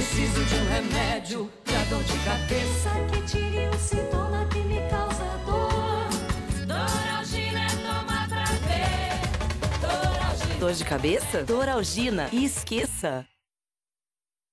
Preciso de um remédio pra dor de cabeça que tire o sintoma que me causa dor. Doralgina toma pra ver. Doralgina. Dor de cabeça? Doralgina. Esqueça.